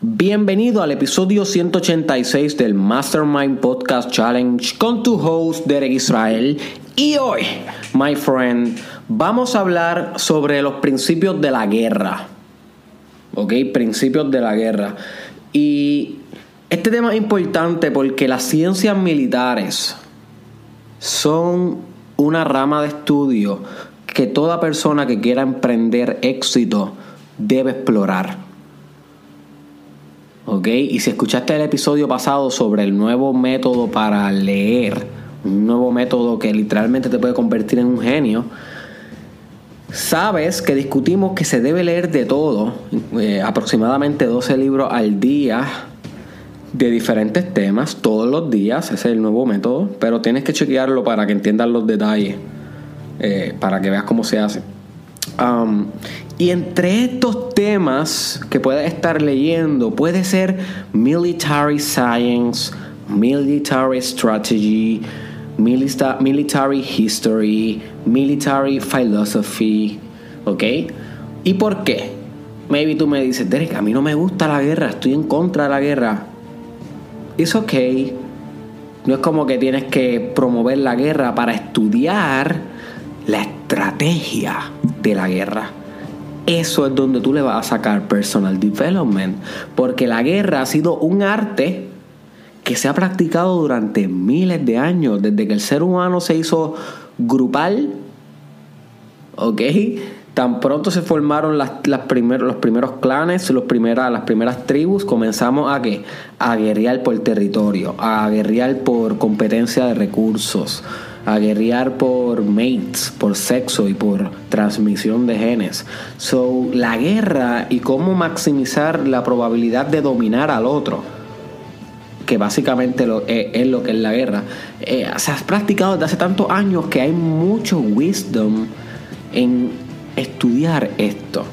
Bienvenido al episodio 186 del Mastermind Podcast Challenge con tu host Derek Israel. Y hoy, my friend, vamos a hablar sobre los principios de la guerra. ¿Ok? Principios de la guerra. Y este tema es importante porque las ciencias militares son una rama de estudio que toda persona que quiera emprender éxito debe explorar. ¿Ok? Y si escuchaste el episodio pasado sobre el nuevo método para leer, un nuevo método que literalmente te puede convertir en un genio, sabes que discutimos que se debe leer de todo, eh, aproximadamente 12 libros al día de diferentes temas todos los días, ese es el nuevo método, pero tienes que chequearlo para que entiendas los detalles, eh, para que veas cómo se hace. Um, y entre estos temas que puedes estar leyendo puede ser military science, military strategy, military history, military philosophy, ¿ok? ¿Y por qué? Maybe tú me dices, Derek, a mí no me gusta la guerra, estoy en contra de la guerra. Es ok. No es como que tienes que promover la guerra para estudiar la estrategia de la guerra. Eso es donde tú le vas a sacar personal development. Porque la guerra ha sido un arte que se ha practicado durante miles de años, desde que el ser humano se hizo grupal, ¿ok? Tan pronto se formaron los primeros clanes, los las primeras tribus, comenzamos a, ¿qué? a guerrear por territorio, a guerrear por competencia de recursos, a guerrear por mates, por sexo y por transmisión de genes. So, la guerra y cómo maximizar la probabilidad de dominar al otro, que básicamente lo, es, lo que es la guerra, eh, se ha practicado desde hace tantos años que hay mucho wisdom en estudiar esto.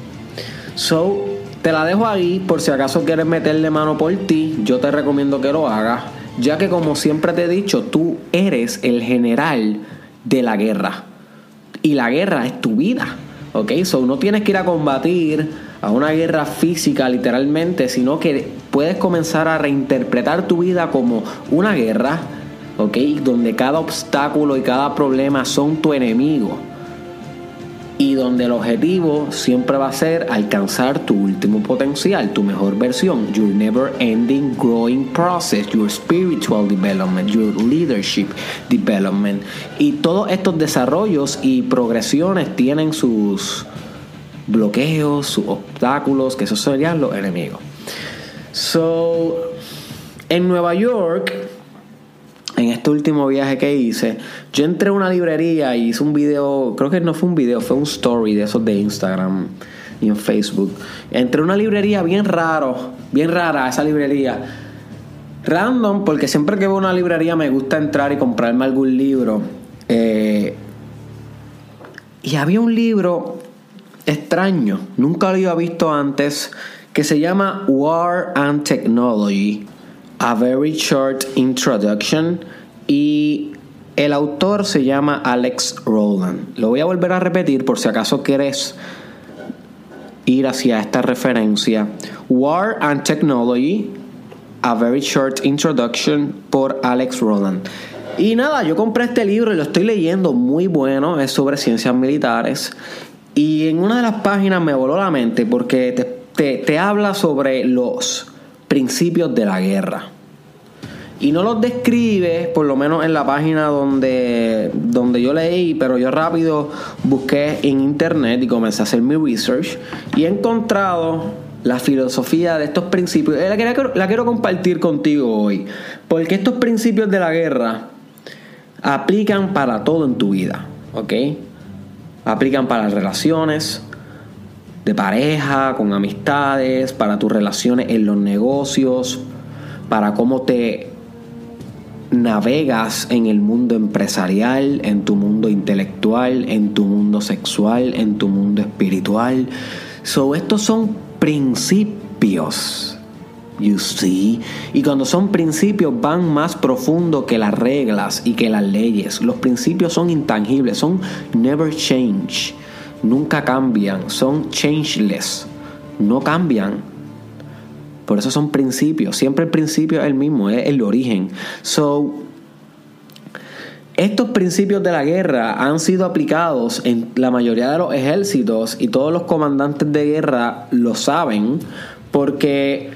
So, te la dejo ahí por si acaso quieres meterle mano por ti, yo te recomiendo que lo hagas ya que como siempre te he dicho, tú eres el general de la guerra. Y la guerra es tu vida. ¿Ok? So no tienes que ir a combatir a una guerra física literalmente, sino que puedes comenzar a reinterpretar tu vida como una guerra, ¿ok? Donde cada obstáculo y cada problema son tu enemigo y donde el objetivo siempre va a ser alcanzar tu último potencial, tu mejor versión, your never ending growing process, your spiritual development, your leadership development. Y todos estos desarrollos y progresiones tienen sus bloqueos, sus obstáculos, que esos serían los enemigos. So, en Nueva York, en este último viaje que hice, yo entré a una librería y hice un video, creo que no fue un video, fue un story de esos de Instagram y en Facebook. Entré a una librería bien raro, bien rara esa librería. Random, porque siempre que veo una librería me gusta entrar y comprarme algún libro. Eh, y había un libro extraño, nunca lo había visto antes, que se llama War and Technology a Very Short Introduction y el autor se llama Alex Rowland. Lo voy a volver a repetir por si acaso quieres ir hacia esta referencia. War and Technology, A Very Short Introduction por Alex Rowland. Y nada, yo compré este libro y lo estoy leyendo, muy bueno, es sobre ciencias militares. Y en una de las páginas me voló la mente porque te, te habla sobre los principios de la guerra. Y no los describe, por lo menos en la página donde, donde yo leí, pero yo rápido busqué en internet y comencé a hacer mi research y he encontrado la filosofía de estos principios. La quiero, la quiero compartir contigo hoy, porque estos principios de la guerra aplican para todo en tu vida, ¿ok? Aplican para relaciones, de pareja, con amistades, para tus relaciones en los negocios, para cómo te navegas en el mundo empresarial, en tu mundo intelectual, en tu mundo sexual, en tu mundo espiritual. So, estos son principios. You see? Y cuando son principios van más profundo que las reglas y que las leyes. Los principios son intangibles, son never change nunca cambian, son changeless, no cambian. Por eso son principios. Siempre el principio es el mismo, es el origen. So, estos principios de la guerra han sido aplicados en la mayoría de los ejércitos y todos los comandantes de guerra lo saben porque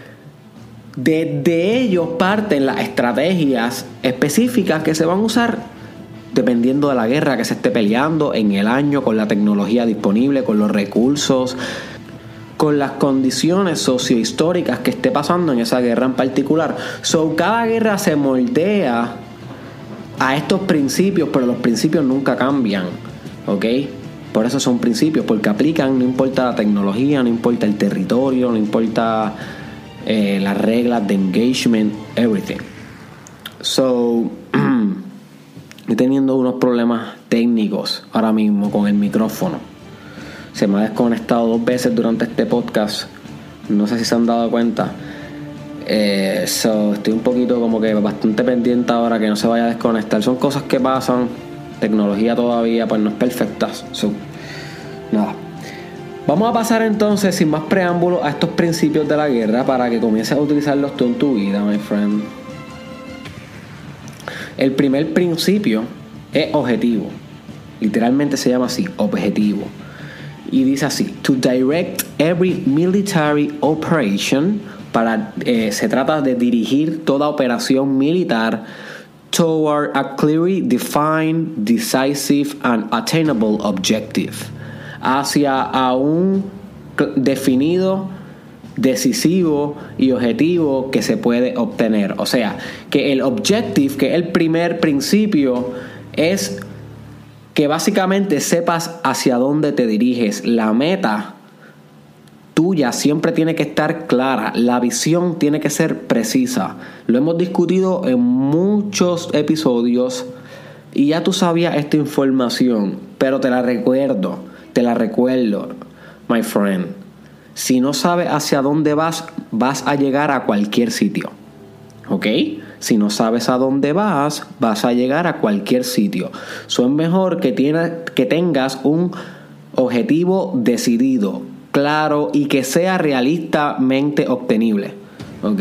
de, ellos parten las estrategias específicas que se van a usar dependiendo de la guerra que se esté peleando en el año, con la tecnología disponible, con los recursos, con las condiciones sociohistóricas que esté pasando en esa guerra en particular. So, cada guerra se moldea a estos principios, pero los principios nunca cambian, ¿ok? Por eso son principios, porque aplican, no importa la tecnología, no importa el territorio, no importa eh, las reglas de engagement, everything. So, estoy teniendo unos problemas técnicos ahora mismo con el micrófono. Se me ha desconectado dos veces durante este podcast. No sé si se han dado cuenta. Eh, estoy un poquito como que bastante pendiente ahora que no se vaya a desconectar. Son cosas que pasan. Tecnología todavía pues no es perfecta. nada. Vamos a pasar entonces sin más preámbulos a estos principios de la guerra para que comiences a utilizarlos tú en tu vida, my friend. El primer principio es objetivo. Literalmente se llama así, objetivo. Y dice así, to direct every military operation para, eh, se trata de dirigir toda operación militar toward a clearly defined, decisive and attainable objective. Hacia a un definido, decisivo y objetivo que se puede obtener. O sea, que el objective, que el primer principio, es que básicamente sepas hacia dónde te diriges. La meta tuya siempre tiene que estar clara, la visión tiene que ser precisa. Lo hemos discutido en muchos episodios y ya tú sabías esta información, pero te la recuerdo, te la recuerdo, my friend. Si no sabes hacia dónde vas, vas a llegar a cualquier sitio. ¿Ok? Si no sabes a dónde vas, vas a llegar a cualquier sitio. Son mejor que, que tengas un objetivo decidido, claro y que sea realistamente obtenible. ¿Ok?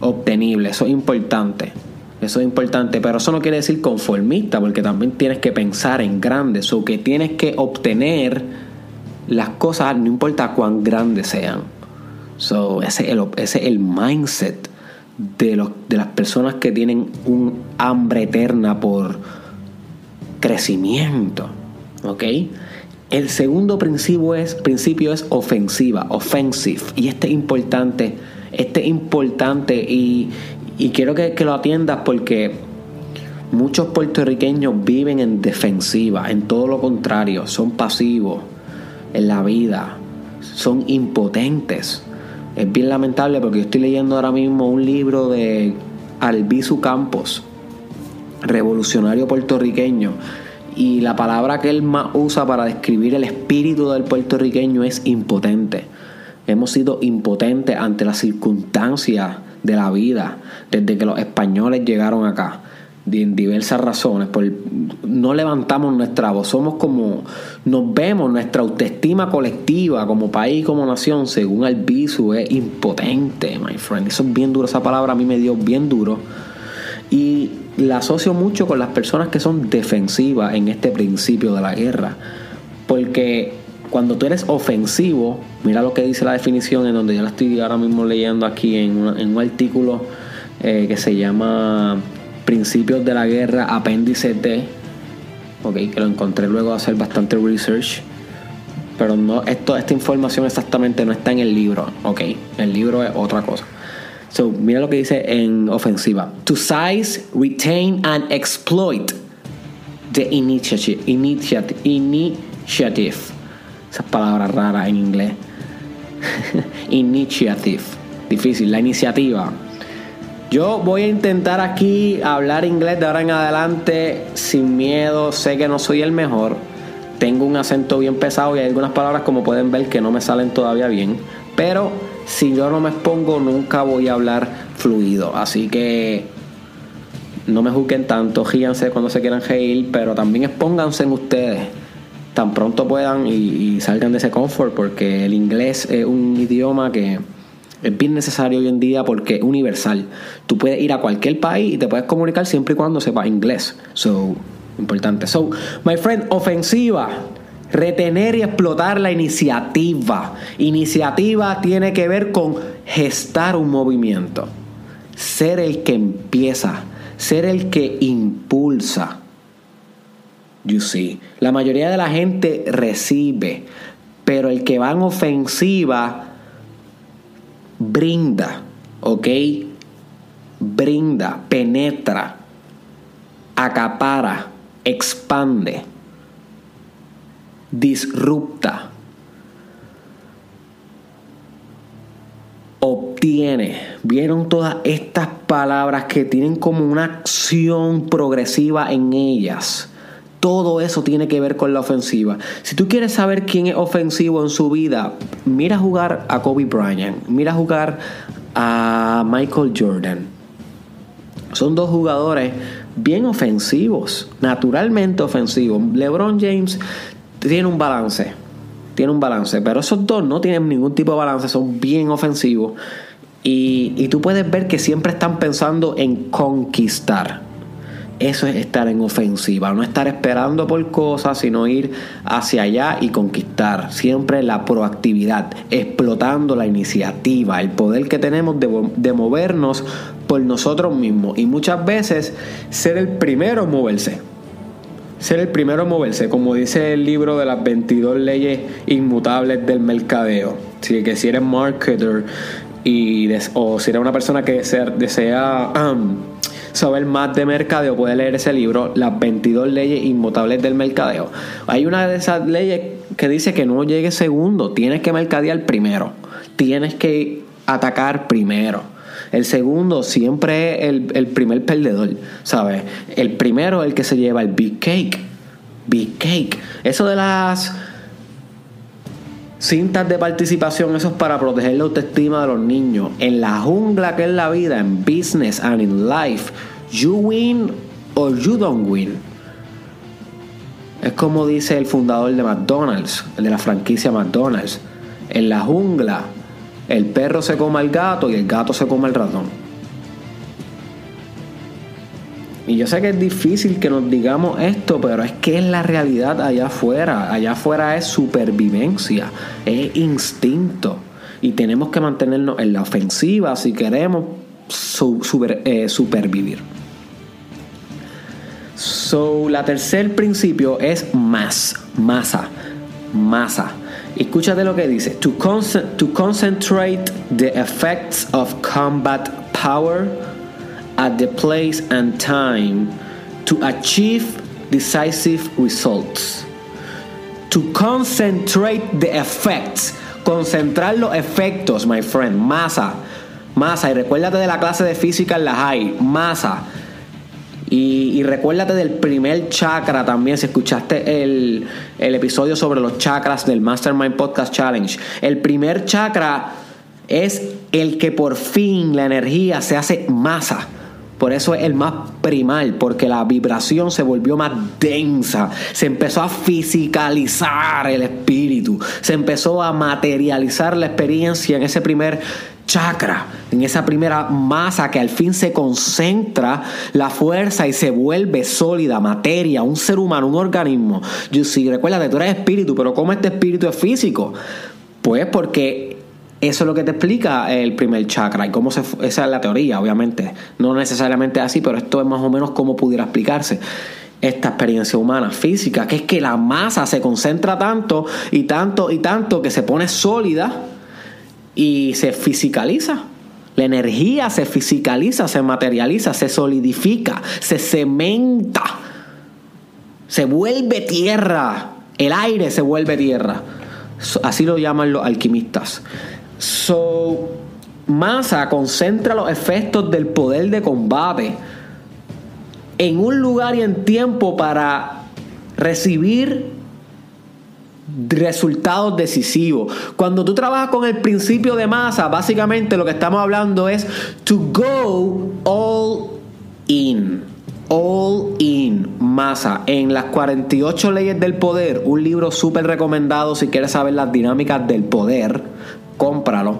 Obtenible, eso es importante. Eso es importante, pero eso no quiere decir conformista, porque también tienes que pensar en grandes, o que tienes que obtener las cosas, no importa cuán grandes sean. So, es ese es el mindset de, los, de las personas que tienen un hambre eterna por crecimiento. ¿Ok? El segundo principio es, principio es ofensiva, offensive. Y este es importante, este es importante y, quiero que, que, lo atiendas porque muchos puertorriqueños viven en defensiva, en todo lo contrario, son pasivos en la vida, son impotentes. Es bien lamentable porque yo estoy leyendo ahora mismo un libro de Albizu Campos, revolucionario puertorriqueño y la palabra que él más usa para describir el espíritu del puertorriqueño es impotente. Hemos sido impotentes ante las circunstancias de la vida desde que los españoles llegaron acá en diversas razones, por, no levantamos nuestra voz, somos como, nos vemos, nuestra autoestima colectiva como país, como nación, según Albizu, es impotente, my friend. Eso es bien duro, esa palabra a mí me dio bien duro. Y la asocio mucho con las personas que son defensivas en este principio de la guerra. Porque cuando tú eres ofensivo, mira lo que dice la definición en donde yo la estoy ahora mismo leyendo aquí en, un artículo eh, que se llama Principios de la Guerra, apéndice D, okay, que lo encontré luego de hacer bastante research. Pero no, esto, esta información exactamente no está en el libro, ok. El libro es otra cosa. So, mira lo que dice en ofensiva. To size, retain and exploit the initiative. Initiative. initiative. Esas palabras raras en inglés. initiative. Difícil. La iniciativa. Yo voy a intentar aquí hablar inglés de ahora en adelante sin miedo. Sé que no soy el mejor. Tengo un acento bien pesado y hay algunas palabras como pueden ver que no me salen todavía bien. Pero si yo no me expongo, nunca voy a hablar fluido. Así que no me juzguen tanto, gíanse cuando se quieran reír, pero también expónganse en ustedes tan pronto puedan y, salgan de ese confort, porque el inglés es un idioma que Es bien necesario hoy en día porque es universal. Tú puedes ir a cualquier país y te puedes comunicar siempre y cuando sepas inglés. So, importante. So, my friend, ofensiva. Retener y explotar la iniciativa. Iniciativa tiene que ver con gestar un movimiento. Ser el que empieza. Ser el que impulsa. You see. La mayoría de la gente recibe. Pero el que va en ofensiva brinda, ¿ok? Brinda, penetra, acapara, expande, disrupta, obtiene. Vieron todas estas palabras que tienen como una acción progresiva en ellas todo eso tiene que ver con la ofensiva. Si tú quieres saber quién es ofensivo en su vida, mira jugar a Kobe Bryant, mira jugar a Michael Jordan. Son dos jugadores bien ofensivos, naturalmente ofensivos. LeBron James tiene un balance, tiene un balance, pero esos dos no tienen ningún tipo de balance, son bien ofensivos. Y, y tú puedes ver que siempre están pensando en conquistar. Eso es estar en ofensiva, no estar esperando por cosas, sino ir hacia allá y conquistar. Siempre la proactividad, explotando la iniciativa, el poder que tenemos de, movernos por nosotros mismos. Y muchas veces ser el primero en moverse. Ser el primero en moverse, como dice el libro de las 22 leyes inmutables del mercadeo. Así que si eres marketer y o si eres una persona que desea... Um, saber más de mercadeo, puede leer ese libro, Las 22 leyes inmutables del mercadeo. Hay una de esas leyes que dice que no llegue segundo, tienes que mercadear primero, tienes que atacar primero. El segundo siempre es el, primer perdedor, ¿sabes? El primero es el que se lleva el big cake. Big cake. Eso de las cintas de participación, eso es para proteger la autoestima de los niños. En la jungla que es la vida, en business and in life, you win or you don't win. Es como dice el fundador de McDonald's, el de la franquicia McDonald's. En la jungla, el perro se come al gato y el gato se come al ratón. Y yo sé que es difícil que nos digamos esto, pero es que es la realidad allá afuera. Allá afuera es supervivencia, es instinto. Y tenemos que mantenernos en la ofensiva si queremos eh, supervivir. So, la tercer principio es más, masa, masa. Escúchate lo que dice. To, to concentrate the effects of combat power at the place and time to achieve decisive results. To concentrate the effects. Concentrar los efectos, my friend. Masa. Masa. Y recuérdate de la clase de física en la high. Masa. Y, y, recuérdate del primer chakra también, si escuchaste el, el episodio sobre los chakras del Mastermind Podcast Challenge. El primer chakra es el que por fin la energía se hace masa. Por eso es el más primal, porque la vibración se volvió más densa, se empezó a fisicalizar el espíritu, se empezó a materializar la experiencia en ese primer chakra, en esa primera masa que al fin se concentra la fuerza y se vuelve sólida, materia, un ser humano, un organismo. Yo sí, recuerda tú eres espíritu, pero ¿cómo este espíritu es físico? Pues porque eso es lo que te explica el primer chakra y cómo se, esa es la teoría, obviamente. No necesariamente así, pero esto es más o menos cómo pudiera explicarse esta experiencia humana física, que es que la masa se concentra tanto y tanto y tanto que se pone sólida y se fisicaliza. La energía se fisicaliza, se materializa, se solidifica, se cementa, se vuelve tierra, el aire se vuelve tierra. Así lo llaman los alquimistas. So, Masa concentra los efectos del poder de combate en un lugar y en tiempo para recibir resultados decisivos. Cuando tú trabajas con el principio de masa, básicamente lo que estamos hablando es to go all in. All in masa en las 48 leyes del poder, un libro súper recomendado si quieres saber las dinámicas del poder cómpralo.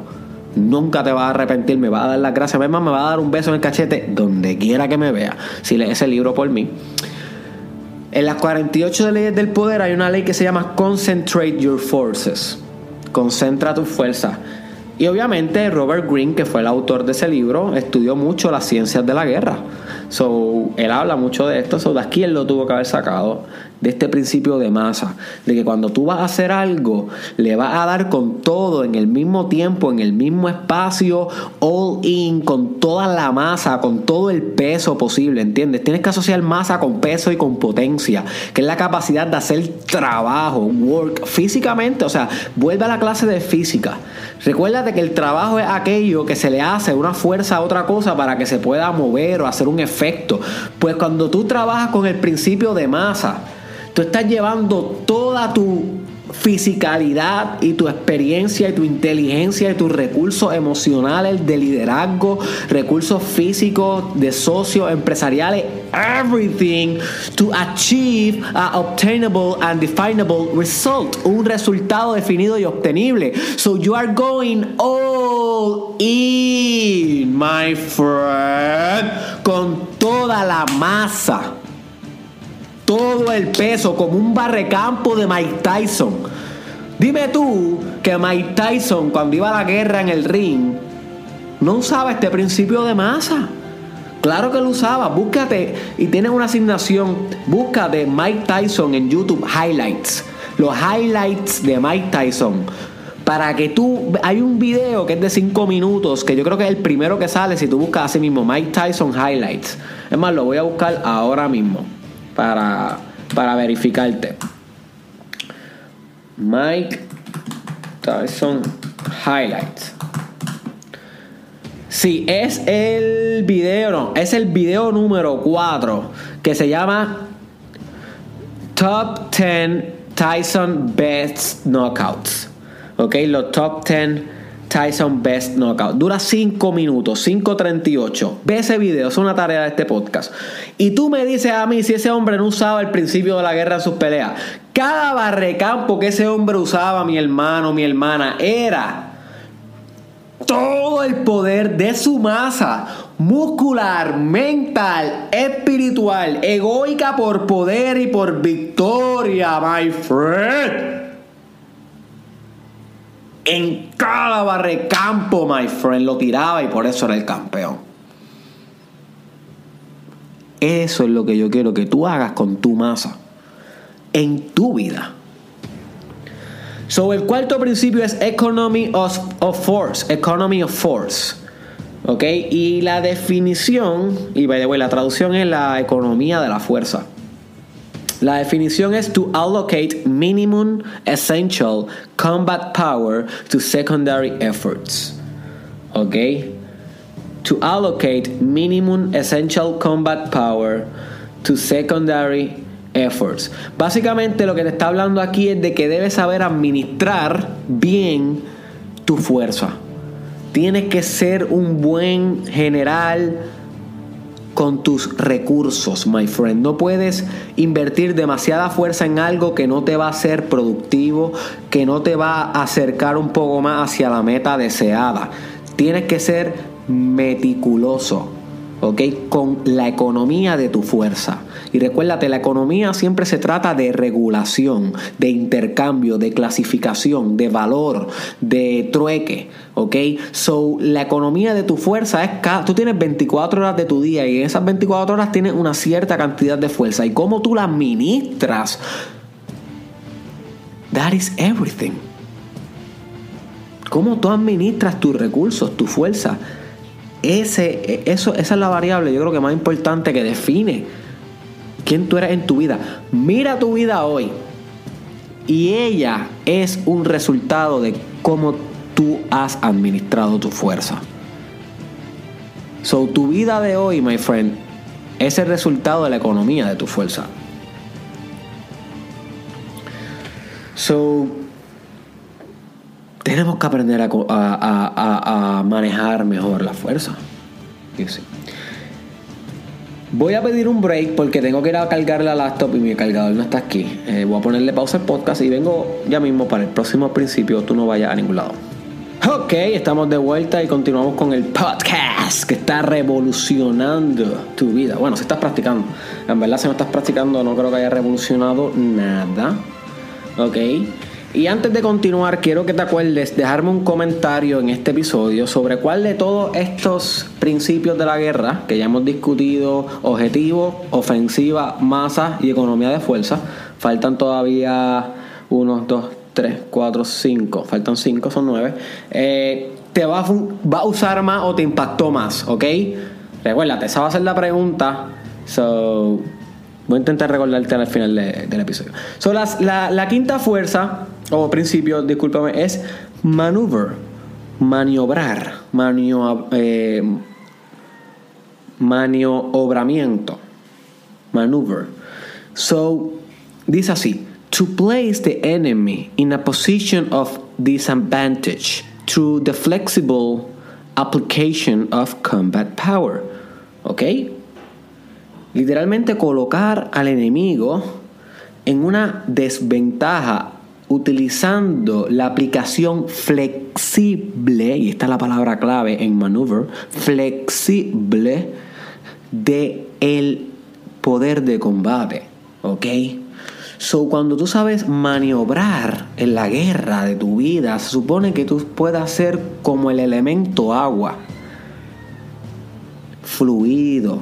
Nunca te vas a arrepentir, me vas a dar las gracias. Además, me va a dar un beso en el cachete donde quiera que me vea. Si lees ese libro por mí. En las 48 leyes del poder hay una ley que se llama Concentrate Your Forces. Concentra tus fuerzas. Y obviamente Robert Greene, que fue el autor de ese libro, estudió mucho las ciencias de la guerra. So, él habla mucho de esto, so, de aquí él lo tuvo que haber sacado, de este principio de masa, de que cuando tú vas a hacer algo, le vas a dar con todo en el mismo tiempo, en el mismo espacio, all in, con toda la masa, con todo el peso posible, ¿entiendes? Tienes que asociar masa con peso y con potencia, que es la capacidad de hacer trabajo, work, físicamente, o sea, vuelve a la clase de física. Recuérdate que el trabajo es aquello que se le hace una fuerza a otra cosa para que se pueda mover o hacer un efecto. Pues cuando tú trabajas con el principio de masa, tú estás llevando toda tu fisicalidad y tu experiencia y tu inteligencia y tus recursos emocionales de liderazgo, recursos físicos, de socios, empresariales, everything to achieve a obtainable and definable result, un resultado definido y obtenible. So you are going all in, my friend, con toda la masa todo el peso como un barrecampo de Mike Tyson. Dime tú que Mike Tyson cuando iba a la guerra en el ring no usaba este principio de masa. Claro que lo usaba. Búscate y tienes una asignación. Búscate Mike Tyson en YouTube Highlights. Los highlights de Mike Tyson. Para que tú. Hay un video que es de 5 minutos. Que yo creo que es el primero que sale si tú buscas así mismo. Mike Tyson Highlights. Es más, lo voy a buscar ahora mismo para, para verificarte. Mike Tyson Highlights. Sí, es el video, no, es el video número 4 que se llama Top 10 Tyson Best Knockouts. Ok, los top 10 Tyson Best Knockout. Dura 5 minutos, 5.38. Ve ese video, es una tarea de este podcast. Y tú me dices a mí si ese hombre no usaba el principio de la guerra en sus peleas. Cada barrecampo que ese hombre usaba, mi hermano, mi hermana, era todo el poder de su masa muscular, mental, espiritual, egoica por poder y por victoria, my friend en cada barrecampo, my friend, lo tiraba y por eso era el campeón. Eso es lo que yo quiero que tú hagas con tu masa en tu vida. So, el cuarto principio es economy of, force, economy of force. ¿Ok? Y la definición, y by the way, la traducción es la economía de la fuerza. La definición es to allocate minimum essential combat power to secondary efforts. ¿Ok? To allocate minimum essential combat power to secondary efforts. Básicamente lo que te está hablando aquí es de que debes saber administrar bien tu fuerza. Tienes que ser un buen general con tus recursos, my friend. No puedes invertir demasiada fuerza en algo que no te va a ser productivo, que no te va a acercar un poco más hacia la meta deseada. Tienes que ser meticuloso. ¿ok? Con la economía de tu fuerza. Y recuérdate, la economía siempre se trata de regulación, de intercambio, de clasificación, de valor, de trueque, ¿ok? So, la economía de tu fuerza es, tú tienes 24 horas de tu día y en esas 24 horas tienes una cierta cantidad de fuerza. Y cómo tú la administras, that is everything. Cómo tú administras tus recursos, tu fuerza ese, eso, esa es la variable, yo creo que más importante que define quién tú eres en tu vida. Mira tu vida hoy. Y ella es un resultado de cómo tú has administrado tu fuerza. So, tu vida de hoy, my friend, es el resultado de la economía de tu fuerza. So, tenemos que aprender a, manejar mejor la fuerza. Voy a pedir un break porque tengo que ir a cargar la laptop y mi cargador no está aquí. Eh, voy a ponerle pausa al podcast y vengo ya mismo para el próximo principio. Tú no vayas a ningún lado. Ok, estamos de vuelta y continuamos con el podcast que está revolucionando tu vida. Bueno, si estás practicando. En verdad, si no estás practicando, no creo que haya revolucionado nada. Ok. Y antes de continuar, quiero que te acuerdes dejarme un comentario en este episodio sobre cuál de todos estos principios de la guerra que ya hemos discutido, objetivo, ofensiva, masa y economía de fuerza, faltan todavía unos, dos, tres, cuatro, cinco, faltan cinco, son nueve, eh, te va a, va a usar más o te impactó más, ¿ok? Recuérdate, esa va a ser la pregunta. So, voy a intentar recordarte al final del episodio. So, la, la quinta fuerza o principio, discúlpame, es maneuver, maniobrar, manio, eh, maniobramiento, maneuver. So, dice así, to place the enemy in a position of disadvantage through the flexible application of combat power. ¿Ok? Literalmente colocar al enemigo en una desventaja utilizando la aplicación flexible, y esta es la palabra clave en maneuver, flexible de el poder de combate, ¿ok? So, cuando tú sabes maniobrar en la guerra de tu vida, se supone que tú puedas ser como el elemento agua, fluido,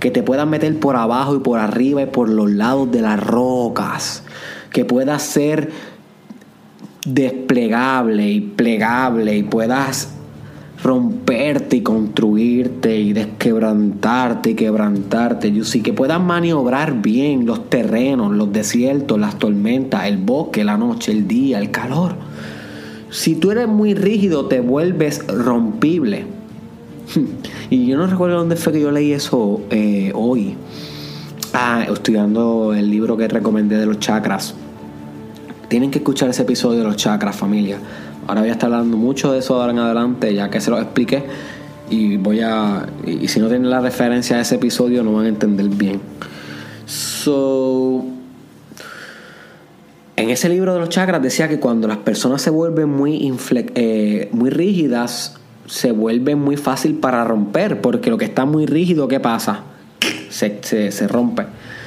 que te puedas meter por abajo y por arriba y por los lados de las rocas, que puedas ser desplegable y plegable y puedas romperte y construirte y desquebrantarte y quebrantarte. Yo sí que puedas maniobrar bien los terrenos, los desiertos, las tormentas, el bosque, la noche, el día, el calor. Si tú eres muy rígido, te vuelves rompible. Y yo no recuerdo dónde fue que yo leí eso eh, hoy. Ah, estudiando el libro que recomendé de los chakras tienen que escuchar ese episodio de los chakras, familia. Ahora voy a estar hablando mucho de eso ahora en adelante, ya que se lo expliqué. Y voy a. Y si no tienen la referencia a ese episodio, no van a entender bien. So. En ese libro de los chakras decía que cuando las personas se vuelven muy, eh, muy rígidas, se vuelve muy fácil para romper, porque lo que está muy rígido, ¿qué pasa? Se, se, se rompe.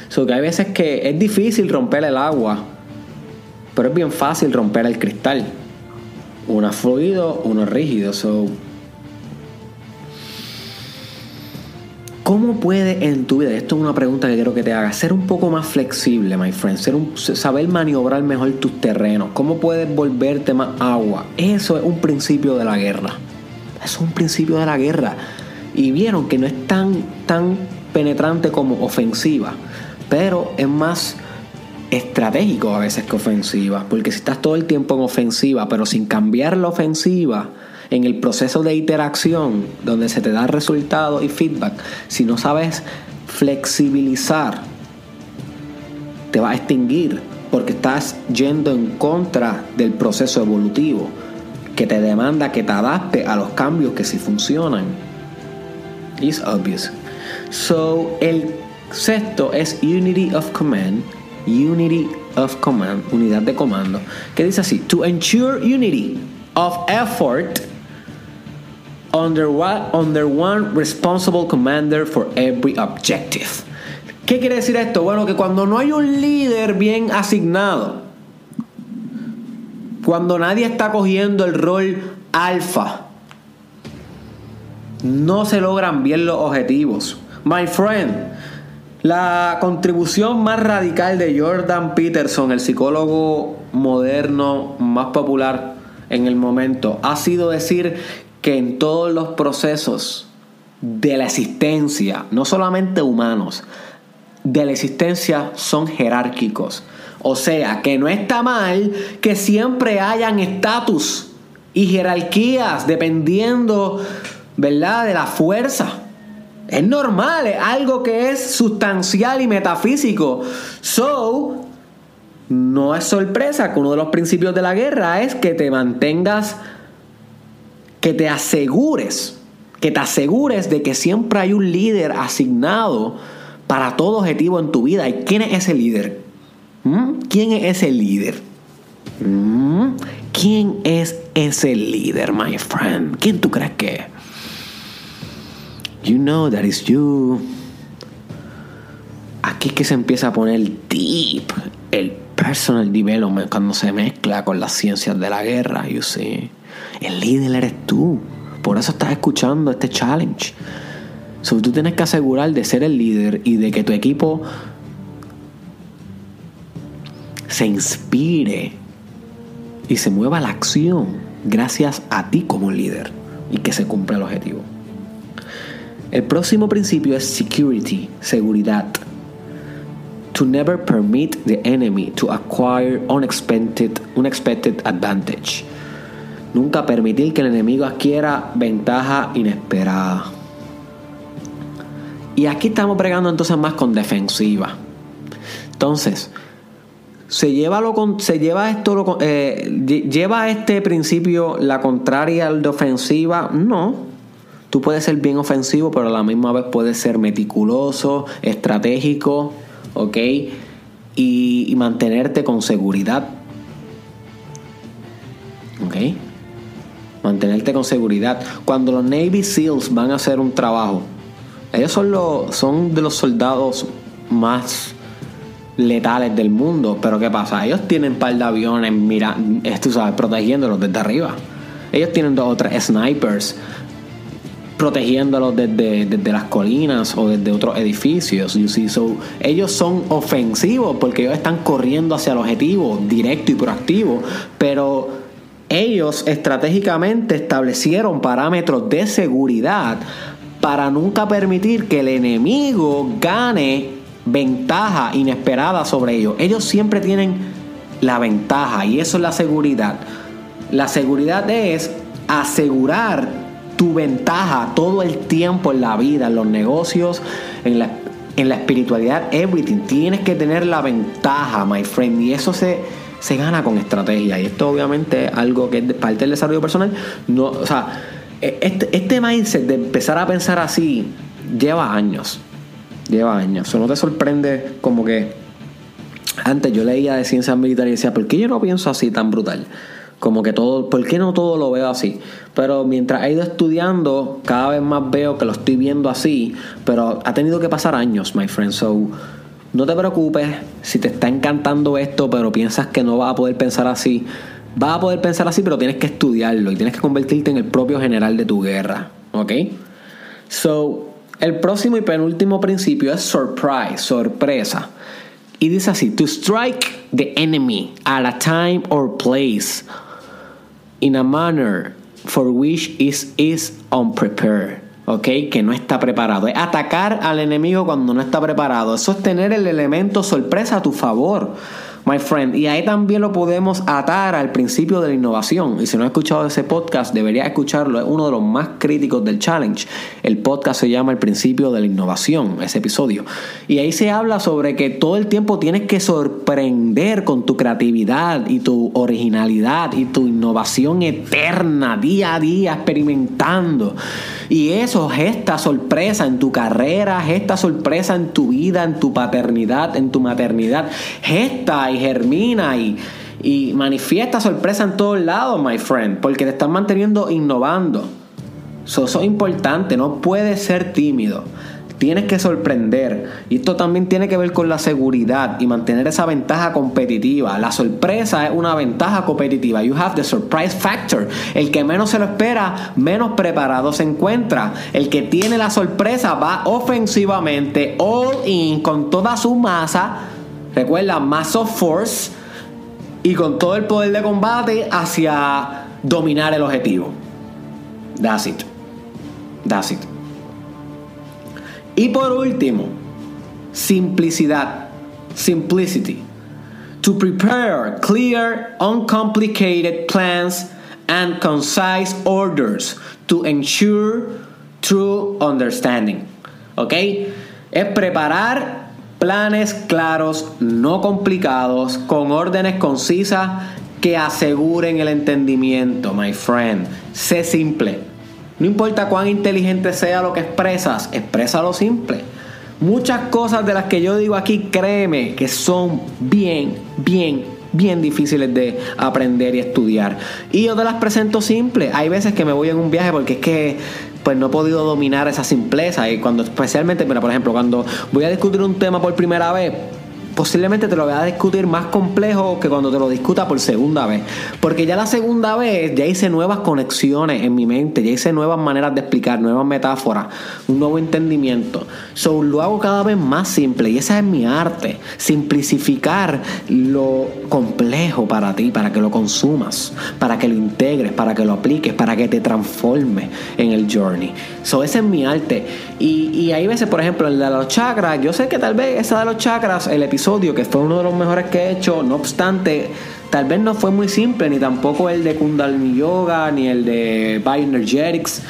So que hay veces que es difícil romper el agua pero es bien fácil romper el cristal. Uno fluido, uno rígido. So, ¿Cómo puede en tu vida, esto es una pregunta que quiero que te hagas, ser un poco más flexible, my friend, ser un, saber maniobrar mejor tus terrenos? ¿Cómo puedes volverte más agua? Eso es un principio de la guerra. Eso es un principio de la guerra. Y vieron que no es tan, tan penetrante como ofensiva, pero es más estratégico a veces que ofensiva, porque si estás todo el tiempo en ofensiva, pero sin cambiar la ofensiva, en el proceso de interacción, donde se te da resultado y feedback, si no sabes flexibilizar, te va a extinguir, porque estás yendo en contra del proceso evolutivo, que te demanda que te adapte a los cambios que sí funcionan. It's obvious. So, el sexto es Unity of Command Unity of Command, unidad de comando, que dice así, to ensure unity of effort under, what, under one responsible commander for every objective. ¿Qué quiere decir esto? Bueno, que cuando no hay un líder bien asignado, cuando nadie está cogiendo el rol alfa, no se logran bien los objetivos. My friend, la contribución más radical de Jordan Peterson, el psicólogo moderno más popular en el momento, ha sido decir que en todos los procesos de la existencia, no solamente humanos, de la existencia son jerárquicos. O sea, que no está mal que siempre hayan estatus y jerarquías dependiendo, ¿verdad?, de la fuerza es normal, es algo que es sustancial y metafísico. So, no es sorpresa que uno de los principios de la guerra es que te mantengas, que te asegures, que te asegures de que siempre hay un líder asignado para todo objetivo en tu vida. ¿Y quién es ese líder? ¿Mm? ¿Quién es ese líder? ¿Mm? ¿Quién es ese líder, my friend? ¿Quién tú crees que es? You know that is you. Aquí es que se empieza a poner deep el personal development cuando se mezcla con las ciencias de la guerra, you see. El líder eres tú. Por eso estás escuchando este challenge. So, tú tienes que asegurar de ser el líder y de que tu equipo se inspire y se mueva la acción gracias a ti como líder y que se cumpla el objetivo. El próximo principio es security, seguridad. To never permit the enemy to acquire unexpected, unexpected advantage. Nunca permitir que el enemigo adquiera ventaja inesperada. Y aquí estamos bregando entonces más con defensiva. Entonces, se lleva, lo con, se lleva esto lo, eh, lleva este principio la contraria al de ofensiva no tú puedes ser bien ofensivo pero a la misma vez puedes ser meticuloso estratégico ok y, mantenerte con seguridad ok mantenerte con seguridad cuando los Navy SEALs van a hacer un trabajo ellos son los son de los soldados más letales del mundo. Pero ¿qué pasa? Ellos tienen par de aviones, mira, tú sabes, protegiéndolos desde arriba. Ellos tienen dos o tres snipers protegiéndolos desde, desde las colinas o desde otros edificios. Ellos son ofensivos porque ellos están corriendo hacia el objetivo directo y proactivo, pero ellos estratégicamente establecieron parámetros de seguridad para nunca permitir que el enemigo gane ventaja inesperada sobre ellos. Ellos siempre tienen la ventaja y eso es la seguridad. La seguridad es asegurar tu ventaja todo el tiempo en la vida, en los negocios, en la, en la espiritualidad, everything. Tienes que tener la ventaja, my friend. Y eso se, se gana con estrategia. Y esto obviamente es algo que es parte del desarrollo personal. No, o sea, e, este, este mindset de empezar a pensar así lleva años lleva años. Eso no te sorprende como que antes yo leía de ciencias militares y decía, ¿por qué yo no pienso así tan brutal? Como que todo, ¿por qué no todo lo veo así? Pero mientras he ido estudiando, cada vez más veo que lo estoy viendo así, pero ha tenido que pasar años, my friend. So, no te preocupes si te está encantando esto, pero piensas que no vas a poder pensar así. Vas a poder pensar así, pero tienes que estudiarlo y tienes que convertirte en el propio general de tu guerra. ¿Ok? So, el próximo y penúltimo principio es surprise, sorpresa. Y dice así, to strike the enemy at a time or place in a manner for which is, is unprepared. ¿ok? Que no está preparado. Es atacar al enemigo cuando no está preparado. Eso es tener el elemento sorpresa a tu favor my friend. Y ahí también lo podemos atar al principio de la innovación. Y si no has escuchado ese podcast, deberías escucharlo. Es uno de los más críticos del challenge. El podcast se llama El principio de la innovación, ese episodio. Y ahí se habla sobre que todo el tiempo tienes que sorprender con tu creatividad y tu originalidad y tu innovación eterna, día a día, experimentando. Y eso gesta sorpresa en tu carrera, gesta sorpresa en tu vida, en tu paternidad, en tu maternidad. Gesta y germina y, y manifiesta sorpresa en todos lados, my friend, porque te están manteniendo innovando. eso es importante, no puedes ser tímido. Tienes que sorprender. Y esto también tiene que ver con la seguridad y mantener esa ventaja competitiva. La sorpresa es una ventaja competitiva. You have the surprise factor. El que menos se lo espera, menos preparado se encuentra. El que tiene la sorpresa va ofensivamente, all in, con toda su masa. Recuerda, mass of force. Y con todo el poder de combate hacia dominar el objetivo. That's it. That's it. Y por último, simplicidad. Simplicity. To prepare clear, uncomplicated plans and concise orders to ensure true understanding. ¿Ok? Es preparar planes claros, no complicados, con órdenes concisas que aseguren el entendimiento, my friend. Sé simple. No importa cuán inteligente sea lo que expresas, expresa lo simple. Muchas cosas de las que yo digo aquí, créeme, que son bien, bien bien difíciles de aprender y estudiar. Y yo te las presento simples. Hay veces que me voy en un viaje porque es que pues no he podido dominar esa simpleza y cuando especialmente, mira, por ejemplo, cuando voy a discutir un tema por primera vez, posiblemente te lo voy a discutir más complejo que cuando te lo discuta por segunda vez. Porque ya la segunda vez ya hice nuevas conexiones en mi mente, ya hice nuevas maneras de explicar, nuevas metáforas, un nuevo entendimiento. So lo hago cada vez más simple y esa es mi arte. Simplificar lo complejo para ti, para que lo consumas, para que lo integres, para que lo apliques, para que te transforme en el journey. So ese es mi arte. Y, y hay veces, por ejemplo, el de los chakras, yo sé que tal vez esa de los chakras, el episodio que fue uno de los mejores que he hecho, no obstante, tal vez no fue muy simple, ni tampoco el de Kundalini Yoga, ni el de Bioenergetics,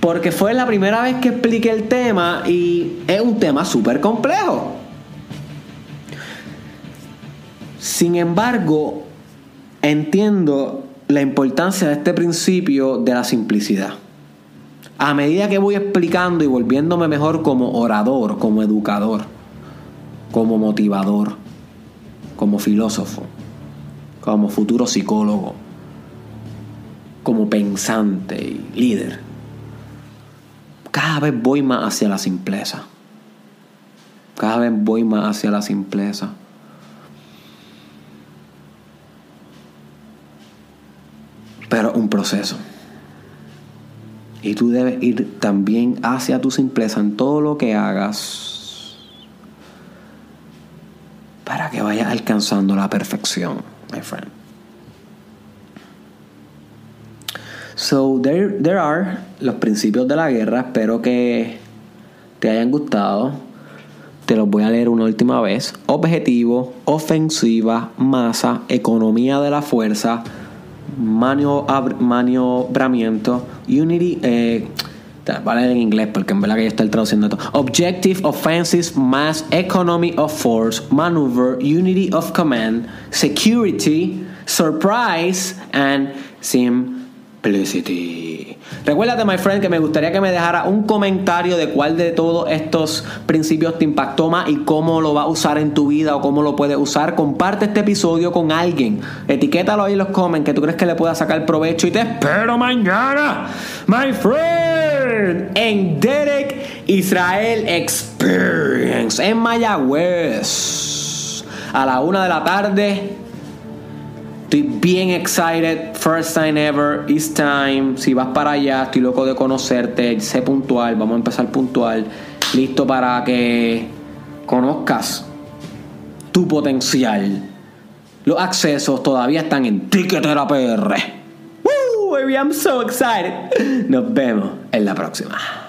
porque fue la primera vez que expliqué el tema y es un tema súper complejo. Sin embargo, entiendo la importancia de este principio de la simplicidad. A medida que voy explicando y volviéndome mejor como orador, como educador, como motivador, como filósofo, como futuro psicólogo, como pensante y líder. Cada vez voy más hacia la simpleza. Cada vez voy más hacia la simpleza. Pero un proceso. Y tú debes ir también hacia tu simpleza en todo lo que hagas para que vayas alcanzando la perfección, my friend. So, there, there are los principios de la guerra. Espero que te hayan gustado. Te los voy a leer una última vez. Objetivo, ofensiva, masa, economía de la fuerza, maniobramiento, unity, eh, Vale en inglés porque en verdad que yo estoy traduciendo esto. Objective, offensive, mass, economy of force, maneuver, unity of command, security, surprise, and simplicity. Recuérdate, my friend, que me gustaría que me dejara un comentario de cuál de todos estos principios te impactó más y cómo lo va a usar en tu vida o cómo lo puedes usar. Comparte este episodio con alguien. Etiquétalo ahí en los comments que tú crees que le pueda sacar provecho y te espero mañana, my friend, en Derek Israel Experience en Mayagüez a la una de la tarde. Estoy bien excited. First time ever. It's time. Si vas para allá, estoy loco de conocerte. Sé puntual. Vamos a empezar puntual. Listo para que conozcas tu potencial. Los accesos todavía están en Ticketera PR. Woo, baby, I'm so excited. Nos vemos en la próxima.